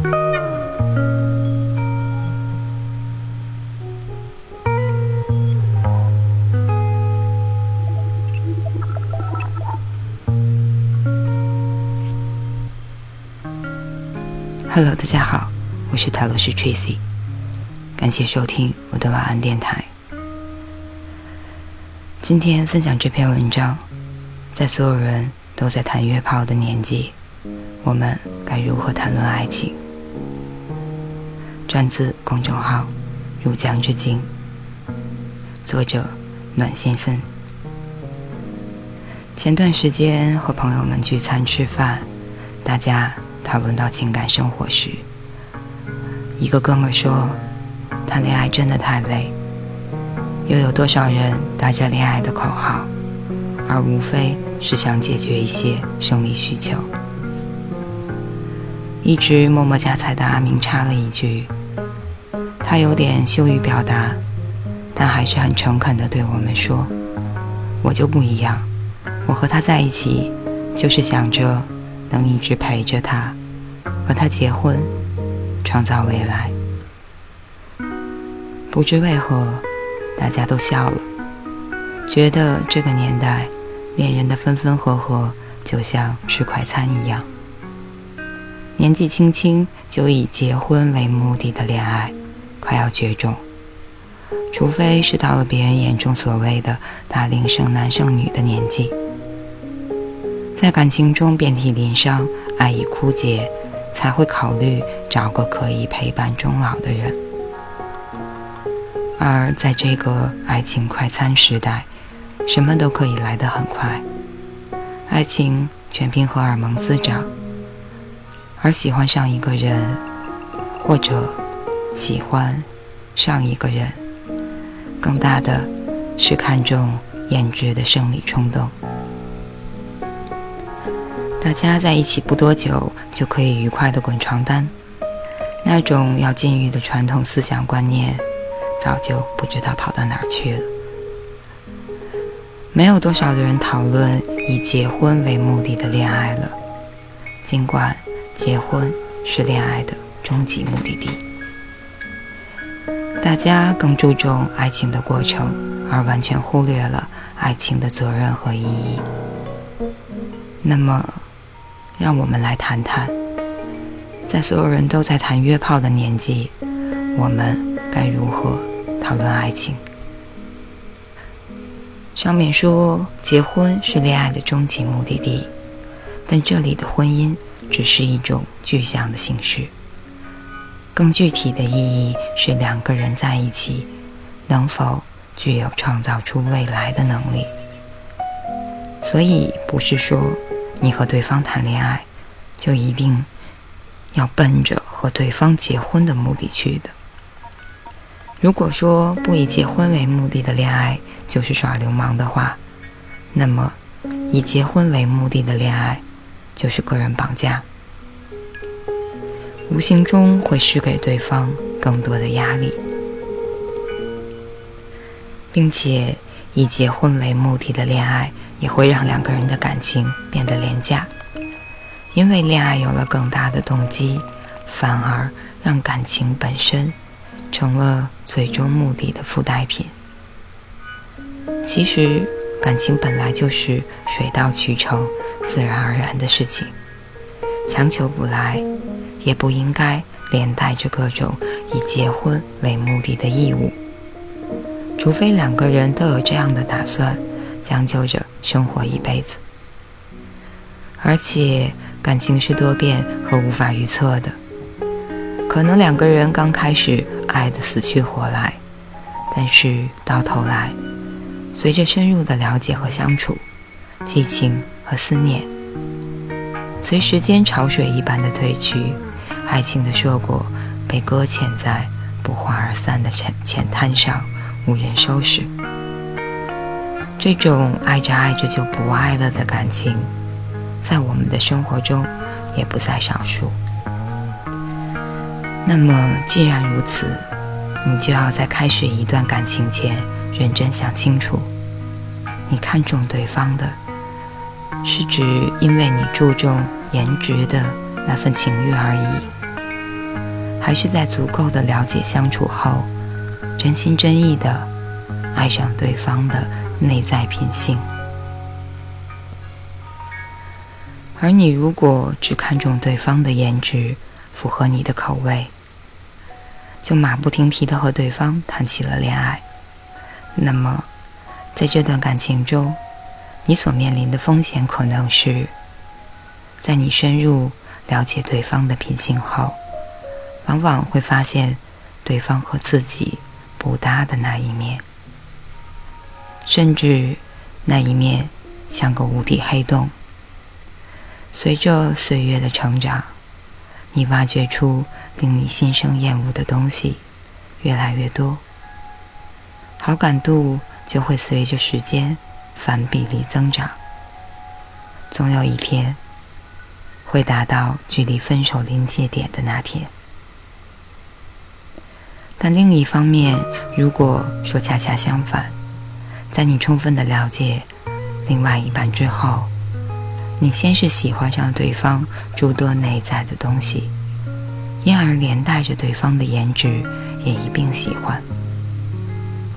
Hello，大家好，我是泰罗斯 Tracy，感谢收听我的晚安电台。今天分享这篇文章，在所有人都在谈约炮的年纪，我们该如何谈论爱情？转自公众号“入江之鲸”，作者暖先生。前段时间和朋友们聚餐吃饭，大家。讨论到情感生活时，一个哥们说：“谈恋爱真的太累。”又有多少人打着恋爱的口号，而无非是想解决一些生理需求？一直默默夹菜的阿明插了一句：“他有点羞于表达，但还是很诚恳地对我们说：‘我就不一样，我和他在一起，就是想着能一直陪着他。’”和他结婚，创造未来。不知为何，大家都笑了，觉得这个年代恋人的分分合合就像吃快餐一样。年纪轻轻就以结婚为目的的恋爱，快要绝种。除非是到了别人眼中所谓的大龄剩男剩女的年纪，在感情中遍体鳞伤，爱已枯竭。才会考虑找个可以陪伴终老的人，而在这个爱情快餐时代，什么都可以来得很快，爱情全凭荷尔蒙滋长，而喜欢上一个人，或者喜欢上一个人，更大的是看重颜值的生理冲动。大家在一起不多久就可以愉快的滚床单，那种要禁欲的传统思想观念，早就不知道跑到哪去了。没有多少的人讨论以结婚为目的的恋爱了，尽管结婚是恋爱的终极目的地，大家更注重爱情的过程，而完全忽略了爱情的责任和意义。那么。让我们来谈谈，在所有人都在谈约炮的年纪，我们该如何讨论爱情？上面说结婚是恋爱的终极目的地，但这里的婚姻只是一种具象的形式，更具体的意义是两个人在一起能否具有创造出未来的能力。所以不是说。你和对方谈恋爱，就一定要奔着和对方结婚的目的去的。如果说不以结婚为目的的恋爱就是耍流氓的话，那么以结婚为目的的恋爱就是个人绑架，无形中会施给对方更多的压力，并且以结婚为目的的恋爱。也会让两个人的感情变得廉价，因为恋爱有了更大的动机，反而让感情本身成了最终目的的附带品。其实，感情本来就是水到渠成、自然而然的事情，强求不来，也不应该连带着各种以结婚为目的的义务，除非两个人都有这样的打算。将就着生活一辈子，而且感情是多变和无法预测的。可能两个人刚开始爱得死去活来，但是到头来，随着深入的了解和相处，激情和思念，随时间潮水一般的退去，爱情的硕果被搁浅在不欢而散的浅浅滩上，无人收拾。这种爱着爱着就不爱了的感情，在我们的生活中也不在少数。那么，既然如此，你就要在开始一段感情前认真想清楚：你看重对方的，是指因为你注重颜值的那份情欲而已，还是在足够的了解相处后，真心真意的爱上对方的内在品性。而你如果只看重对方的颜值，符合你的口味，就马不停蹄的和对方谈起了恋爱，那么，在这段感情中，你所面临的风险可能是，在你深入了解对方的品性后，往往会发现对方和自己不搭的那一面，甚至那一面像个无底黑洞。随着岁月的成长，你挖掘出令你心生厌恶的东西越来越多，好感度就会随着时间反比例增长。总有一天，会达到距离分手临界点的那天。但另一方面，如果说恰恰相反，在你充分的了解另外一半之后，你先是喜欢上对方诸多内在的东西，因而连带着对方的颜值也一并喜欢。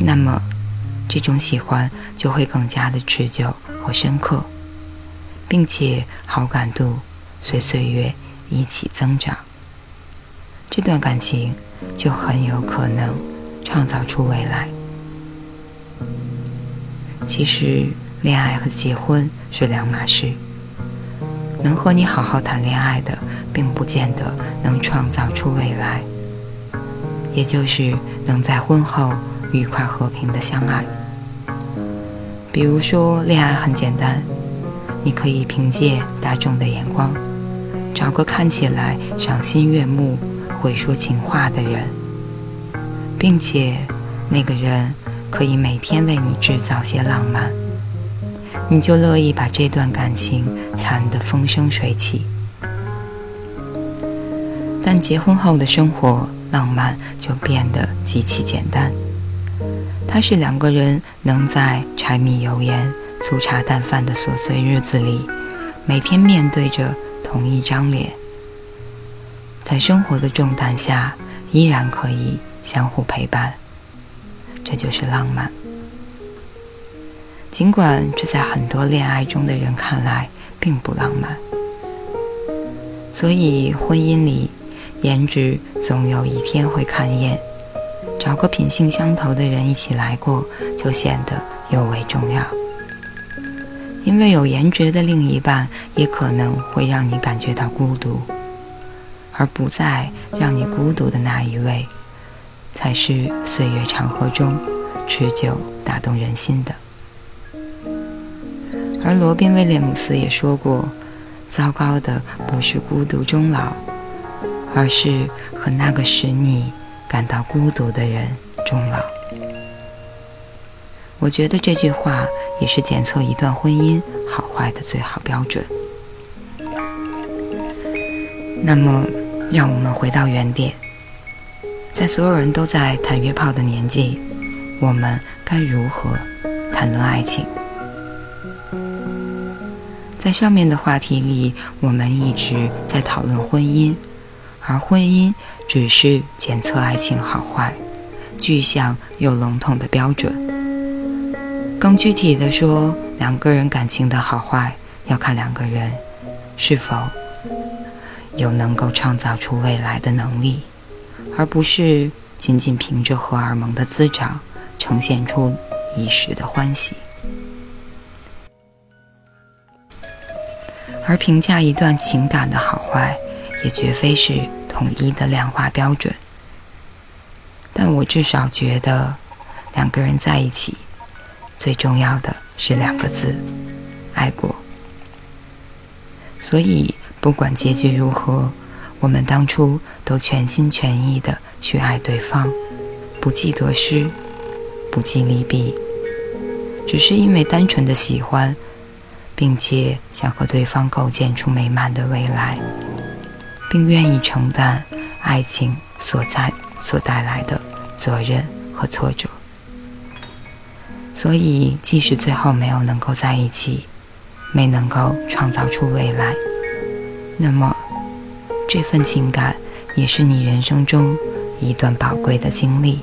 那么，这种喜欢就会更加的持久和深刻，并且好感度随岁月一起增长。这段感情就很有可能创造出未来。其实，恋爱和结婚是两码事。能和你好好谈恋爱的，并不见得能创造出未来，也就是能在婚后愉快和平的相爱。比如说，恋爱很简单，你可以凭借大众的眼光，找个看起来赏心悦目、会说情话的人，并且那个人可以每天为你制造些浪漫。你就乐意把这段感情谈得风生水起，但结婚后的生活浪漫就变得极其简单。它是两个人能在柴米油盐、粗茶淡饭的琐碎日子里，每天面对着同一张脸，在生活的重担下依然可以相互陪伴，这就是浪漫。尽管这在很多恋爱中的人看来并不浪漫，所以婚姻里颜值总有一天会看厌，找个品性相投的人一起来过就显得尤为重要。因为有颜值的另一半也可能会让你感觉到孤独，而不再让你孤独的那一位，才是岁月长河中持久打动人心的。而罗宾·威廉姆斯也说过：“糟糕的不是孤独终老，而是和那个使你感到孤独的人终老。”我觉得这句话也是检测一段婚姻好坏的最好标准。那么，让我们回到原点，在所有人都在谈约炮的年纪，我们该如何谈论爱情？在上面的话题里，我们一直在讨论婚姻，而婚姻只是检测爱情好坏、具象又笼统的标准。更具体的说，两个人感情的好坏要看两个人是否有能够创造出未来的能力，而不是仅仅凭着荷尔蒙的滋长呈现出一时的欢喜。而评价一段情感的好坏，也绝非是统一的量化标准。但我至少觉得，两个人在一起，最重要的是两个字：爱过。所以，不管结局如何，我们当初都全心全意的去爱对方，不计得失，不计利弊，只是因为单纯的喜欢。并且想和对方构建出美满的未来，并愿意承担爱情所在所带来的责任和挫折。所以，即使最后没有能够在一起，没能够创造出未来，那么这份情感也是你人生中一段宝贵的经历，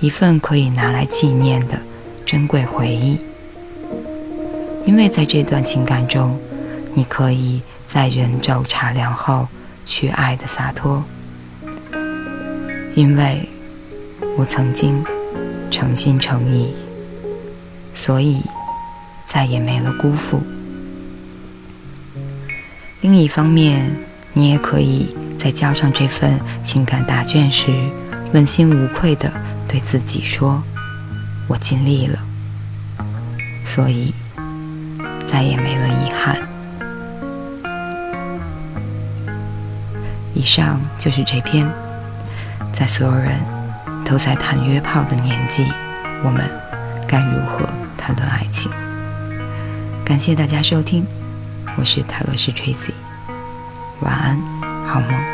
一份可以拿来纪念的珍贵回忆。因为在这段情感中，你可以在人骤茶凉后去爱的洒脱。因为我曾经诚心诚意，所以再也没了辜负。另一方面，你也可以在交上这份情感答卷时，问心无愧地对自己说：“我尽力了，所以再也没了遗憾。”以上就是这篇，在所有人都在谈约炮的年纪，我们该如何谈论爱情？感谢大家收听。我是泰罗斯 Tracy，晚安，好梦。